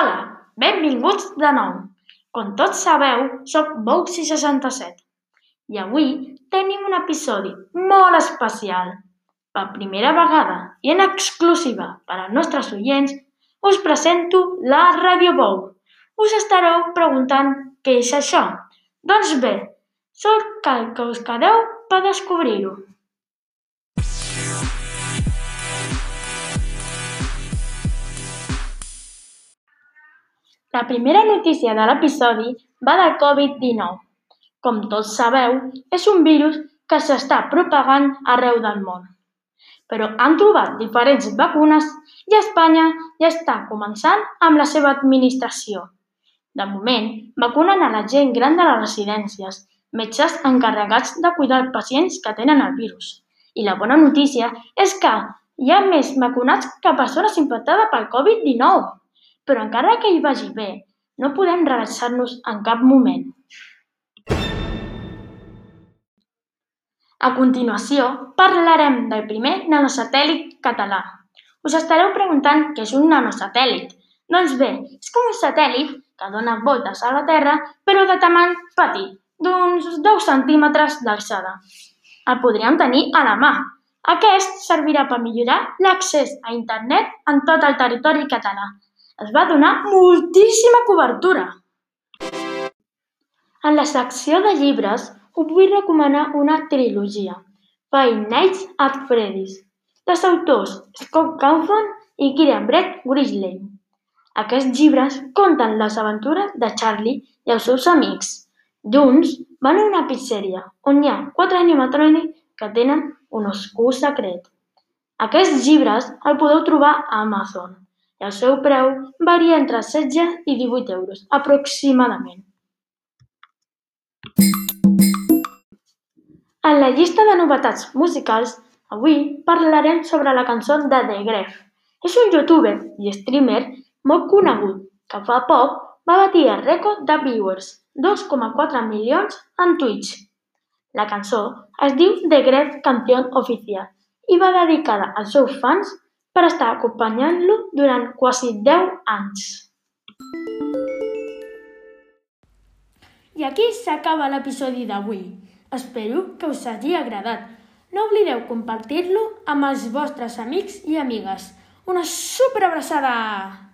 Hola, benvinguts de nou. Com tots sabeu, sóc Boxy67 i avui tenim un episodi molt especial. Per primera vegada i en exclusiva per als nostres oients, us presento la Radio Bou. Us estareu preguntant què és això? Doncs bé, sóc el que us quedeu per descobrir-ho. La primera notícia de l'episodi va del Covid-19. Com tots sabeu, és un virus que s'està propagant arreu del món. Però han trobat diferents vacunes i Espanya ja està començant amb la seva administració. De moment, vacunen a la gent gran de les residències, metges encarregats de cuidar els pacients que tenen el virus. I la bona notícia és que hi ha més vacunats que persones infectades pel Covid-19. Però encara que hi vagi bé, no podem relaxar-nos en cap moment. A continuació, parlarem del primer nanosatèl·lit català. Us estareu preguntant què és un nanosatèl·lit. Doncs bé, és com un satèl·lit que dona voltes a la Terra, però de tamany petit, d'uns 10 centímetres d'alçada. El podríem tenir a la mà. Aquest servirà per millorar l'accés a internet en tot el territori català. Es va donar moltíssima cobertura. En la secció de llibres us vull recomanar una trilogia, Five Nights at Freddy's, dels autors Scott Cawthon i Kieran Brett Grizzly. Aquests llibres conten les aventures de Charlie i els seus amics. Junts van a una pizzeria on hi ha quatre animatrònics que tenen un oscur secret. Aquests llibres el podeu trobar a Amazon i el seu preu varia entre 16 i 18 euros, aproximadament. En la llista de novetats musicals, avui parlarem sobre la cançó de The Gref. És un youtuber i streamer molt conegut que fa poc va batir el rècord de viewers, 2,4 milions en Twitch. La cançó es diu The Gref Canción Oficial i va dedicada als seus fans per estar acompanyant-lo durant quasi 10 anys. I aquí s'acaba l'episodi d'avui. Espero que us hagi agradat. No oblideu compartir-lo amb els vostres amics i amigues. Una super abraçada!